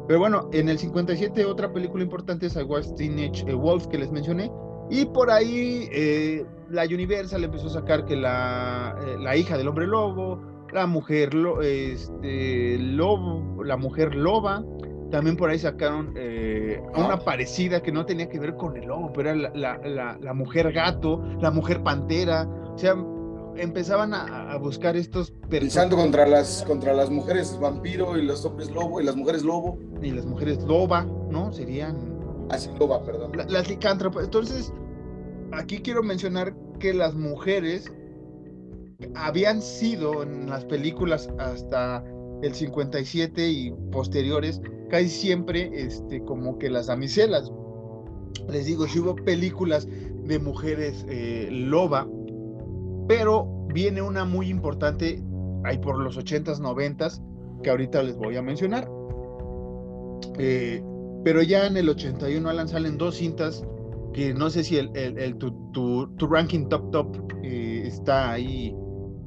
Pero bueno, en el 57 otra película importante es I Was Teenage Wolf que les mencioné. Y por ahí eh, la Universal empezó a sacar que la, eh, la hija del hombre lobo, la mujer, lo, este, lobo, la mujer loba, también por ahí sacaron eh, una parecida que no tenía que ver con el lobo, pero era la, mujer gato, la mujer pantera. O sea, empezaban a, buscar estos pensando contra las contra las mujeres vampiro y los hombres lobo y las mujeres lobo. Y las mujeres loba no serían así ah, loba perdón. las licántropas entonces aquí quiero mencionar que las mujeres habían sido en las películas hasta el 57 y posteriores casi siempre este, como que las damiselas. Les digo, si hubo películas de mujeres eh, loba, pero viene una muy importante ahí por los 80s, 90s, que ahorita les voy a mencionar. Eh, pero ya en el 81 Alan salen dos cintas que no sé si el, el, tu, tu, ranking top top eh, está ahí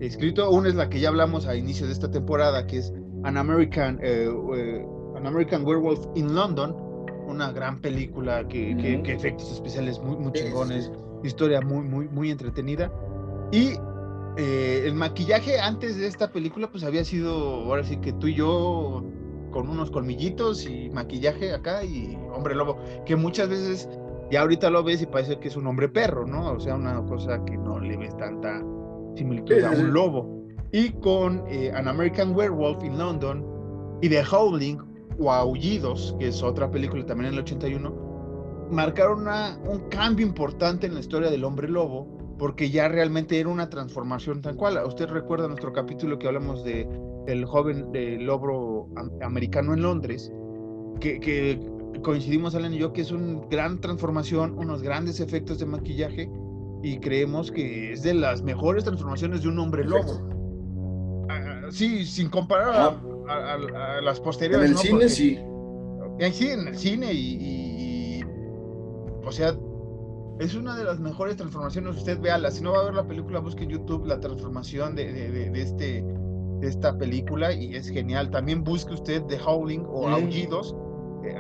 escrito. Una es la que ya hablamos a inicio de esta temporada, que es An American An American Werewolf in London, una gran película que, que, efectos especiales muy, muy chingones, historia muy, muy, muy entretenida. Y eh, el maquillaje antes de esta película, pues había sido, ahora sí que tú y yo, con unos colmillitos y maquillaje acá y hombre lobo, que muchas veces ya ahorita lo ves y parece que es un hombre perro, ¿no? O sea, una cosa que no le ves tanta similitud a un lobo. Y con eh, An American Werewolf in London y The Howling, o Aullidos, que es otra película también en el 81, marcaron una, un cambio importante en la historia del hombre lobo, porque ya realmente era una transformación tal cual. Usted recuerda nuestro capítulo que hablamos de el joven de lobo americano en Londres, que, que coincidimos Alan y yo que es una gran transformación, unos grandes efectos de maquillaje y creemos que es de las mejores transformaciones de un hombre lobo. Ah, sí, sin comparar a, las posteriores. En el cine sí. sí, en el cine y, o sea, es una de las mejores transformaciones. Usted véala, si no va a ver la película, busque en YouTube la transformación de, de, este, de esta película y es genial. También busque usted The Howling o Aullidos. Eh,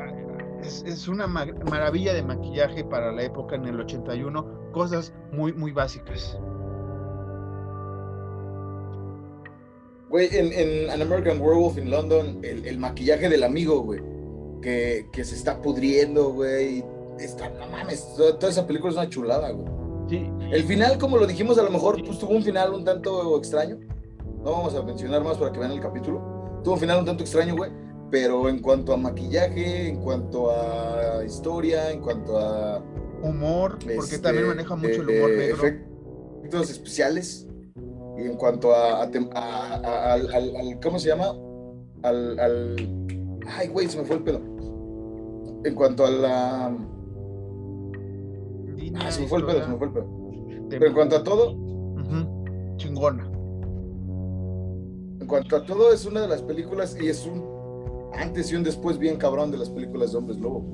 es, es, una maravilla de maquillaje para la época en el 81, cosas muy, muy básicas. Güey, en, en, An American Werewolf in London, el, maquillaje del amigo, güey, que, que, se está pudriendo, güey. Está, no mames, toda, esa película es una chulada, güey. Sí. El final, como lo dijimos, a lo mejor pues, tuvo un final un tanto extraño. No vamos a mencionar más para que vean el capítulo. Tuvo un final un tanto extraño, güey. Pero en cuanto a maquillaje, en cuanto a historia, en cuanto a. Humor, porque también este, maneja mucho el humor negro. Efectos especiales y en cuanto a, al, ¿cómo se llama? Al, al, ay, güey, se me fue el pelo. En cuanto a la... Ah, se me fue el pelo, se me fue el pelo. Pero en cuanto a todo... Chingona. En cuanto a todo, es una de las películas y es un antes y un después bien cabrón de las películas de hombres lobo.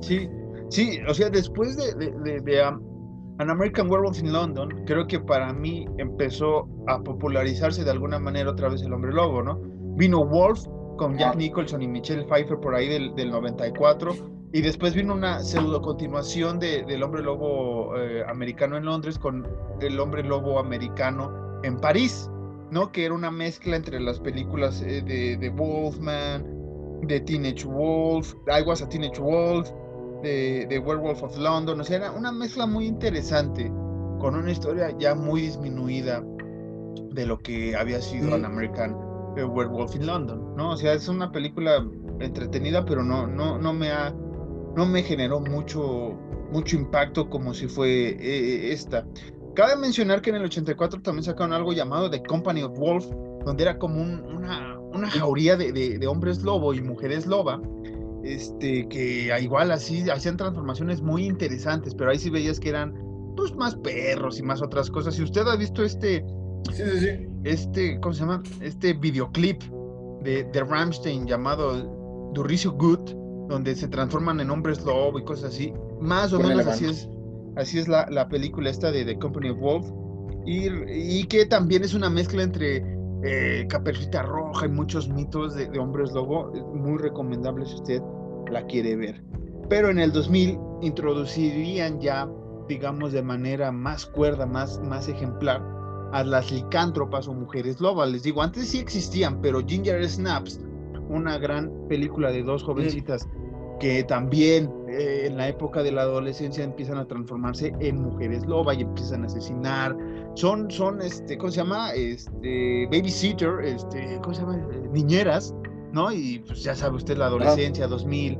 Sí, sí, o sea, después de, de, de, An American Werewolf in London, creo que para mí empezó a popularizarse de alguna manera otra vez el hombre lobo, ¿no? Vino Wolf con Jack Nicholson y Michelle Pfeiffer por ahí del, del 94, y después vino una pseudo continuación de, del hombre lobo eh, americano en Londres con el hombre lobo americano en París, ¿no? Que era una mezcla entre las películas eh, de, de Wolfman, de Teenage Wolf, I Was a Teenage Wolf, de, Werewolf of London, o sea, era una mezcla muy interesante, con una historia ya muy disminuida de lo que había sido An American eh, Werewolf in London, ¿no? O sea, es una película entretenida, pero no, no, no me ha, no me generó mucho, mucho impacto como si fue eh, esta. Cabe mencionar que en el 84 también sacaron algo llamado The Company of Wolf, donde era como una, una jauría de, de, hombres lobo y mujeres loba, este, que igual así hacían transformaciones muy interesantes, pero ahí sí veías que eran pues más perros y más otras cosas. Si usted ha visto este, sí, sí, sí. este, ¿cómo se llama? Este videoclip de, de Ramstein llamado Durricio Good, donde se transforman en hombres lobo y cosas así, más o menos así es, así es la, la, película esta de The Company of Wolf, y, y que también es una mezcla entre eh, Roja y muchos mitos de, hombres lobo, muy recomendable si usted la quiere ver. Pero en el 2000 introducirían ya, digamos, de manera más cuerda, más, más ejemplar, a las licántropas o mujeres lobas. Les digo, antes sí existían, pero Ginger Snaps, una gran película de dos jovencitas que también eh, en la época de la adolescencia empiezan a transformarse en mujeres loba y empiezan a asesinar. Son, son, este, ¿cómo se llama? Este, babysitter, este, ¿cómo se llama? Niñeras, ¿no? Y pues ya sabe usted la adolescencia, 2000,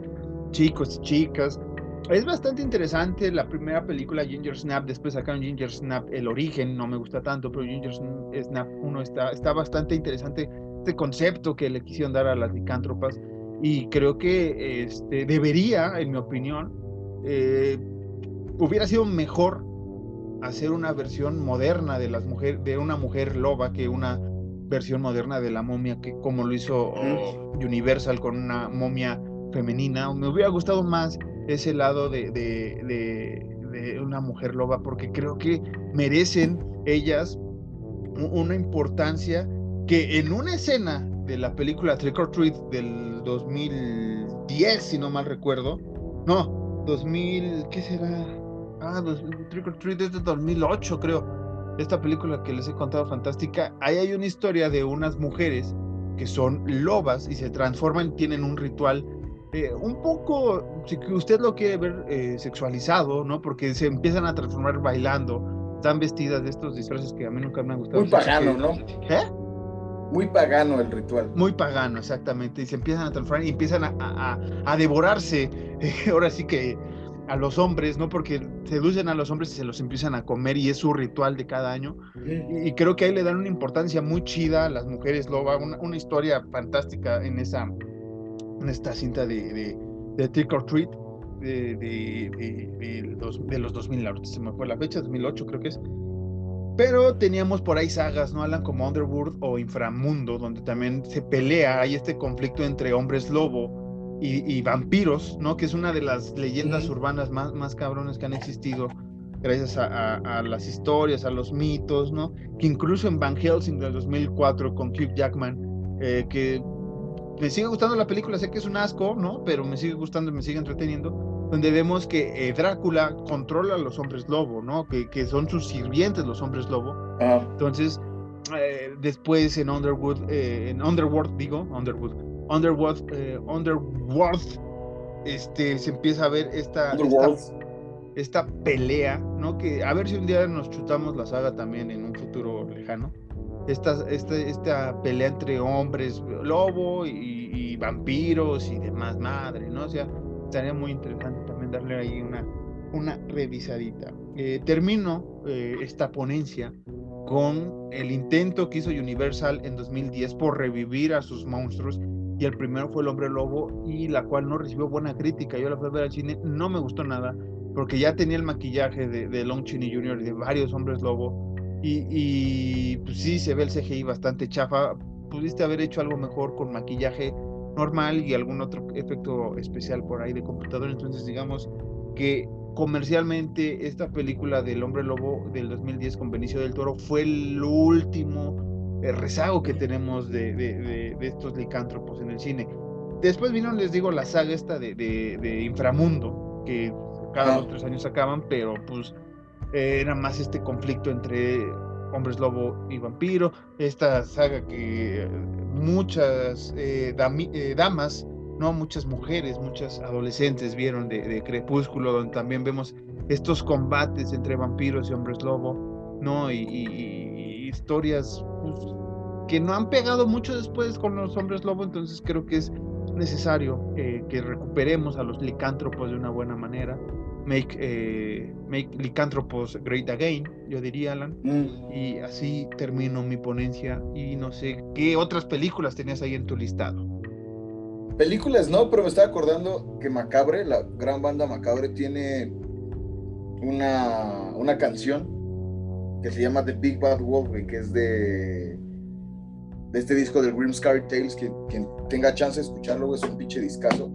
chicos y chicas. Es bastante interesante la primera película Ginger Snap, después sacaron Ginger Snap El Origen, no me gusta tanto, pero Ginger Snap 1 está, está bastante interesante este concepto que le quisieron dar a las licántropas y creo que este, debería, en mi opinión, eh, hubiera sido mejor hacer una versión moderna de las mujeres, de una mujer loba que una versión moderna de la momia que como lo hizo Universal con una momia femenina. Me hubiera gustado más ese lado de, de una mujer loba porque creo que merecen ellas una importancia que en una escena de la película Trick or Treat del 2010, si no mal recuerdo. No, 2000, ¿qué será? Ah, Trick or Treat es de 2008, creo. Esta película que les he contado fantástica. Ahí hay una historia de unas mujeres que son lobas y se transforman, tienen un ritual eh, un poco, si usted lo quiere ver eh, sexualizado, ¿no? Porque se empiezan a transformar bailando, están vestidas de estos disfraces que a mí nunca me han gustado. Muy pagano, ¿no? ¿Eh? Muy pagano el ritual. Muy pagano, exactamente. Y se empiezan a transformar y empiezan a, devorarse. ahora sí que a los hombres, ¿no? Porque seducen a los hombres y se los empiezan a comer y es su ritual de cada año. Y, creo que ahí le dan una importancia muy chida a las mujeres loba, una, historia fantástica en esa en esta cinta de, de, Trick or Treat de, de, los, de los 2000, se me fue la fecha, 2008 creo que es. Pero teníamos por ahí sagas, ¿no? Alan como Underworld o Inframundo, donde también se pelea, hay este conflicto entre hombres lobo y, vampiros, ¿no? Que es una de las leyendas urbanas más, más cabrones que han existido gracias a, las historias, a los mitos, ¿no? Que incluso en Van Helsing del 2004 con Hugh Jackman, eh, que me sigue gustando la película, sé que es un asco, ¿no? Pero me sigue gustando, me sigue entreteniendo donde vemos que eh, Drácula controla a los hombres lobo, ¿no? Que, que son sus sirvientes los hombres lobo. Ah. Entonces, eh, después en Underwood, eh, en Underworld, digo, Underwood, Underworld, Underworld, este, se empieza a ver esta, esta, pelea, ¿no? Que a ver si un día nos chutamos la saga también en un futuro lejano. Esta, esta, esta pelea entre hombres lobo y, y vampiros y demás madre, ¿no? O sea, estaría muy interesante también darle ahí una, una revisadita. Eh, termino eh, esta ponencia con el intento que hizo Universal en 2010 por revivir a sus monstruos y el primero fue el hombre lobo y la cual no recibió buena crítica. Yo la fui a ver al cine, no me gustó nada porque ya tenía el maquillaje de, de Long Chini Jr. y de varios hombres lobo y, y pues sí se ve el CGI bastante chafa. Pudiste haber hecho algo mejor con maquillaje normal y algún otro efecto especial por ahí de computador. Entonces, digamos que comercialmente esta película del Hombre Lobo del 2010 con Benicio del Toro fue el último eh, rezago que tenemos de, de, estos licántropos en el cine. Después vino, les digo, la saga esta de, Inframundo, que cada dos o tres años sacaban, pero pues eh, era más este conflicto entre hombres lobo y vampiro, esta saga que muchas eh, eh, damas, no muchas mujeres, muchas adolescentes vieron de, Crepúsculo, donde también vemos estos combates entre vampiros y hombres lobo, ¿no? Y, historias pues, que no han pegado mucho después con los hombres lobo, entonces creo que es necesario que recuperemos a los licántropos de una buena manera Make, eh, make Lycanthropos Great Again, yo diría, Alan. Mm. Y así termino mi ponencia. Y no sé, ¿qué otras películas tenías ahí en tu listado? Películas no, pero me estaba acordando que Macabre, la gran banda Macabre, tiene una, una canción que se llama The Big Bad Wolf, que es de, de este disco del Grim Scary Tales. Quien, quien tenga chance de escucharlo, es un pinche discazo.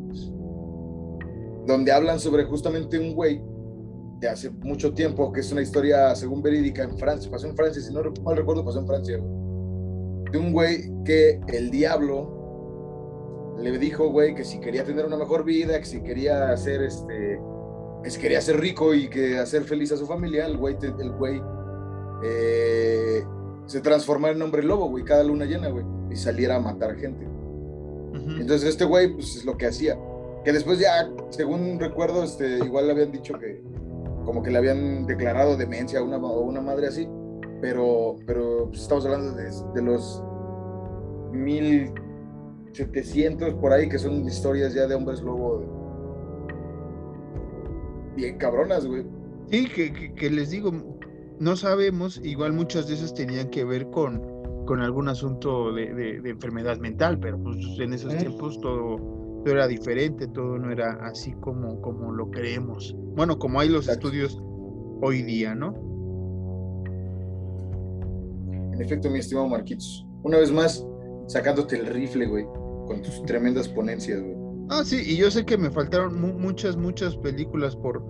Donde hablan sobre justamente un güey de hace mucho tiempo, que es una historia, según verídica, en Francia. Pasó en Francia, si no mal recuerdo, pasó en Francia. De un güey que el diablo le dijo, güey, que si quería tener una mejor vida, que si quería hacer este, que quería ser rico y que hacer feliz a su familia, el güey, el güey eh, se transformara en hombre lobo, güey, cada luna llena, güey, y saliera a matar gente. Entonces este güey, pues es lo que hacía. Que después ya, según recuerdo, este, igual le habían dicho que como que le habían declarado demencia a una, o una madre así, pero, pero pues, estamos hablando de, de los 1700 por ahí, que son historias ya de hombres lobo bien cabronas, güey. Sí, que, que- que les digo, no sabemos, igual muchas de esas tenían que ver con, con algún asunto de, de- de enfermedad mental, pero pues en esos tiempos todo, todo era diferente, todo no era así como, como lo creemos. Bueno, como hay los Exacto. estudios hoy día, ¿no? En efecto, mi estimado Marquitos. Una vez más, sacándote el rifle, güey, con tus tremendas ponencias, güey. Ah, sí, y yo sé que me faltaron mu- muchas, muchas películas por,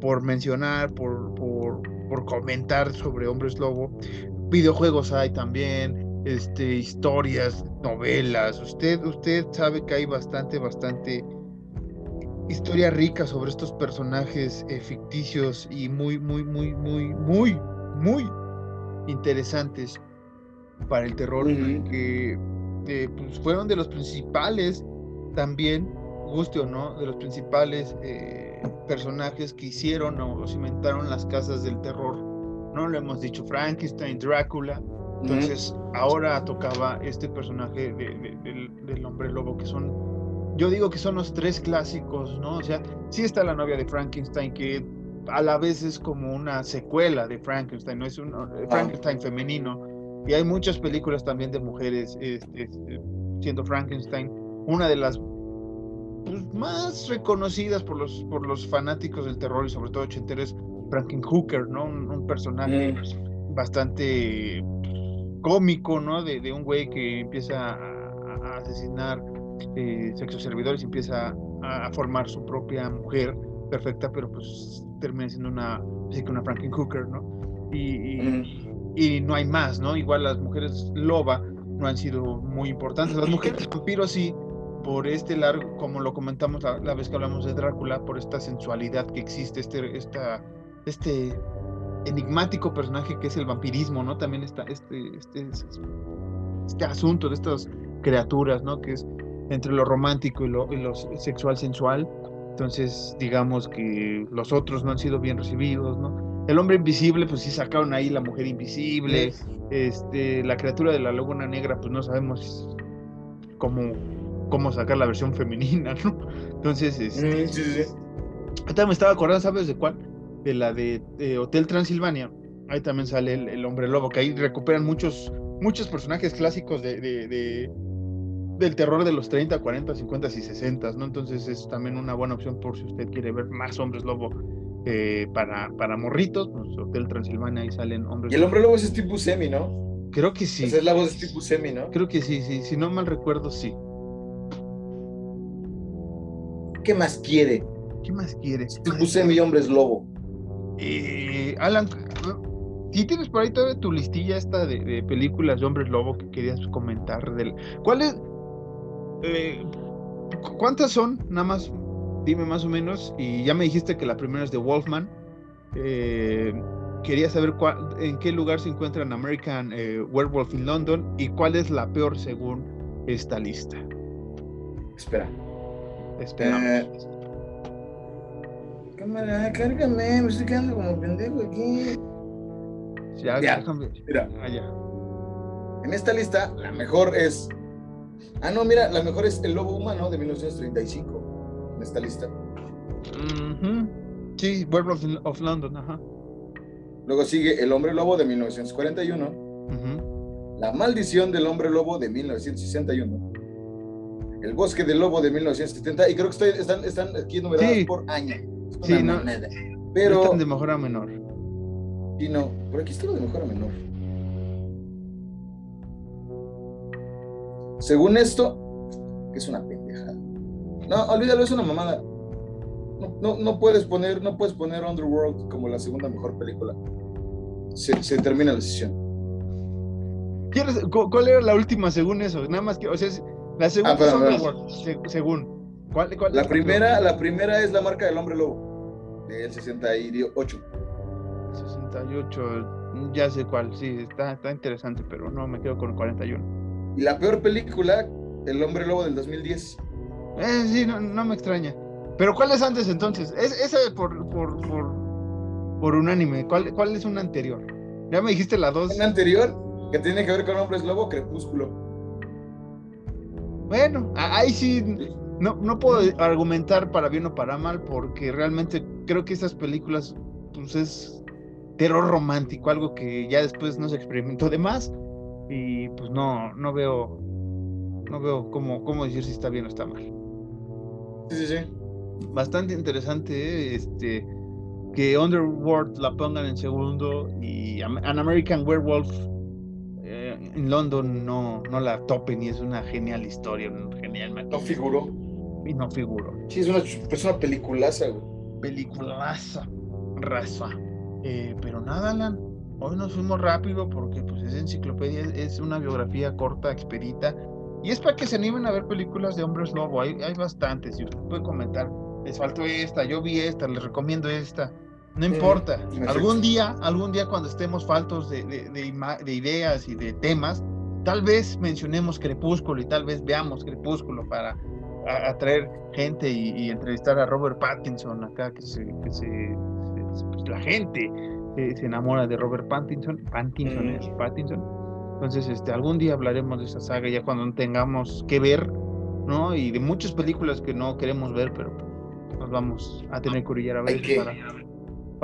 por mencionar, por, por, por comentar sobre Hombres Lobo. Videojuegos hay también, este, historias, novelas. Usted, usted sabe que hay bastante, bastante historia rica sobre estos personajes eh, ficticios y muy, muy, muy, muy, muy, muy interesantes para el terror que eh, pues, fueron de los principales también, guste o no, de los principales eh, personajes que hicieron o cimentaron las casas del terror. No lo hemos dicho, Frankenstein, Drácula. Entonces, ahora tocaba este personaje de- de- del, del hombre lobo, que son, yo digo que son los tres clásicos, ¿no? O sea, sí está la novia de Frankenstein, que a la vez es como una secuela de Frankenstein, no es un eh, Frankenstein femenino. Y hay muchas películas también de mujeres este, este, siendo Frankenstein. Una de las pues, más reconocidas por los, por los fanáticos del terror y sobre todo ochenteros, Frankenhooker, ¿no? Un, un personaje bastante cómico, ¿no? De, de un güey que empieza a, a asesinar eh, sexoservidores y empieza a, a formar su propia mujer perfecta, pero pues termina siendo una, así que una Frankenhooker, ¿no? Y, y, y no hay más, ¿no? Igual las mujeres loba no han sido muy importantes. Las mujeres vampiro sí, por este largo, como lo comentamos la, la vez que hablamos de Drácula, por esta sensualidad que existe, este, esta, este enigmático personaje que es el vampirismo, ¿no? También está este, este, este asunto de estas criaturas, ¿no? Que es entre lo romántico y lo, y lo sexual sensual. Entonces, digamos que los otros no han sido bien recibidos, ¿no? El hombre invisible, pues sí sacaron ahí la mujer invisible, este, la criatura de la laguna negra, pues no sabemos cómo, cómo sacar la versión femenina, ¿no? Entonces, este, sí, sí. ahorita me estaba acordando, ¿sabes de cuál? De la de, de Hotel Transilvania. Ahí también sale el, el, hombre lobo, que ahí recuperan muchos, muchos personajes clásicos de, de, de, del terror de los 30, 40, 50 y 60, ¿no? Entonces es también una buena opción por si usted quiere ver más hombres lobo eh, para, para morritos, pues Hotel Transilvania, ahí salen hombres Y el hombre lobo es tipo semi, ¿no? Creo que sí. Esa es la voz de tipo semi, ¿no? Creo que sí, sí. Si no mal recuerdo, sí. ¿Qué más quiere? ¿Qué más quiere? Tipo semi, hombres lobo. Eh, Alan, si tienes por ahí toda tu listilla esta de, de, películas de hombres lobo que querías comentar, del, ¿cuál es? Eh, ¿Cuántas son? Nada más, dime más o menos. Y ya me dijiste que la primera es de Wolfman. Eh, quería saber cuál, en qué lugar se encuentra en American eh, Werewolf in London y cuál es la peor según esta lista. Espera. Esperamos. Eh, cámara, cárgame, me estoy quedando como pendejo aquí. Ya, Ya, déjame. Mira, Ah, ya. en esta lista, la mejor es. Ah, no, mira, la mejor es El Lobo Humano de 1935. En esta lista. Sí, Werewolf of London, ajá. Luego sigue El Hombre Lobo de 1941. La Maldición del Hombre Lobo de 1961. El Bosque del Lobo de 1970. Y creo que están, están aquí numeradas por año. Sí, no. Pero. Están de mejor a menor. Y no, por aquí está lo de mejor a menor. Según esto, es una pendejada. No, olvídalo, es una mamada. No, no, puedes poner, no puedes poner Underworld como la segunda mejor película. Se, se termina la sesión. ¿Cuál era la última según eso? Nada más que, o sea, la segunda ah, es Underworld, según. ¿Cuál, cuál la primera, la primera es la marca del hombre lobo, del 68. 68, ya sé cuál, sí, está, está interesante, pero no me quedo con 41. Y la peor película, El hombre lobo del 2010. Eh, sí, no, no me extraña. Pero ¿cuál es antes entonces? Es, esa por, por, por, por unánime. ¿Cuál, ¿Cuál es una anterior? Ya me dijiste la dos. Una anterior que tiene que ver con Hombres Lobo, Crepúsculo. Bueno, ahí sí no, no puedo argumentar para bien o para mal, porque realmente creo que esas películas, pues es terror romántico, algo que ya después no se experimentó de más, y pues no, no veo, no veo cómo, cómo decir si está bien o está mal. Sí, sí, sí. Bastante interesante, este, que Underworld la pongan en segundo y An American Werewolf eh, en London no, no la topen y es una genial historia, un genial No figuró. Y no figuró. Sí, es una, es una peliculaza, güey. Peliculaza, raza. Eh, pero nada, Alan, hoy nos fuimos rápido porque pues es enciclopedia, es una biografía corta, expedita. Y es para que se animen a ver películas de hombres lobo. Hay, hay bastantes. Y usted puede comentar, les faltó esta, yo vi esta, les recomiendo esta. No importa. algún día, algún día cuando estemos faltos de, de, ideas y de temas, tal vez mencionemos Crepúsculo y tal vez veamos Crepúsculo para atraer gente y, entrevistar a Robert Pattinson acá, que se, que se pues, la gente se enamora de Robert Pattinson. Pattinson es Pattinson. Entonces, este, algún día hablaremos de esa saga ya cuando tengamos que ver, ¿no? Y de muchas películas que no queremos ver, pero nos vamos a tener que orillar a ver para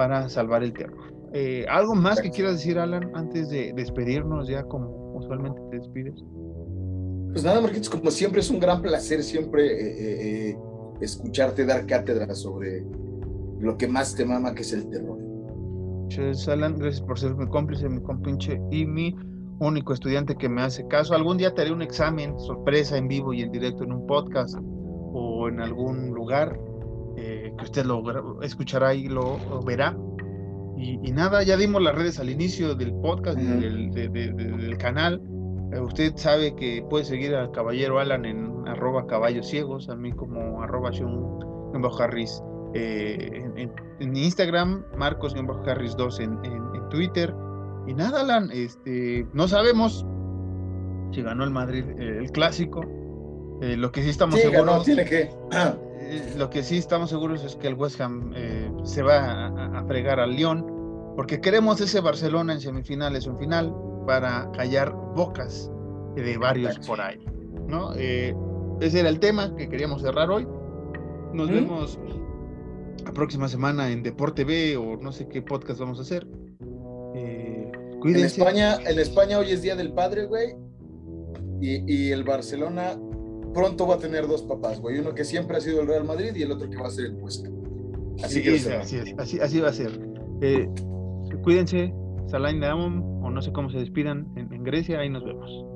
para salvar el terror. Eh, ¿Algo más que quieras decir, Alan, antes de despedirnos ya como usualmente te despides? Pues nada, Marquitos, como siempre es un gran placer siempre eh, eh, escucharte dar cátedra sobre lo que más te mama, que es el terror. Muchas Alan, gracias por ser mi cómplice, mi compinche y mi único estudiante que me hace caso. Algún día te haré un examen sorpresa en vivo y en directo en un podcast o en algún lugar eh, que usted lo escuchará y lo, verá. Y, nada, ya dimos las redes al inicio del podcast, del, canal. Eh, usted sabe que puede seguir al caballero Alan en arroba caballos ciegos, a mí como arroba Harris eh, en, Instagram, Marcos Harris 2 en, en, Twitter. Y nada, Alan, este, no sabemos si ganó el Madrid el clásico. lo que sí estamos seguros. tiene que. Eh, lo que sí estamos seguros es que el West Ham eh, se va a, fregar al Lyon, porque queremos ese Barcelona en semifinales o en final para callar bocas de varios por ahí. ¿no? Eh, ese era el tema que queríamos cerrar hoy. Nos vemos la próxima semana en Deporte B o no sé qué podcast vamos a hacer. En España, en España hoy es Día del Padre, güey. Y, y el Barcelona pronto va a tener dos papás, güey. Uno que siempre ha sido el Real Madrid y el otro que va a ser el Huesca. Así, que así, así, así, va a ser. Eh, cuídense, Salain de Amon, o no sé cómo se despidan en, en Grecia, ahí nos vemos.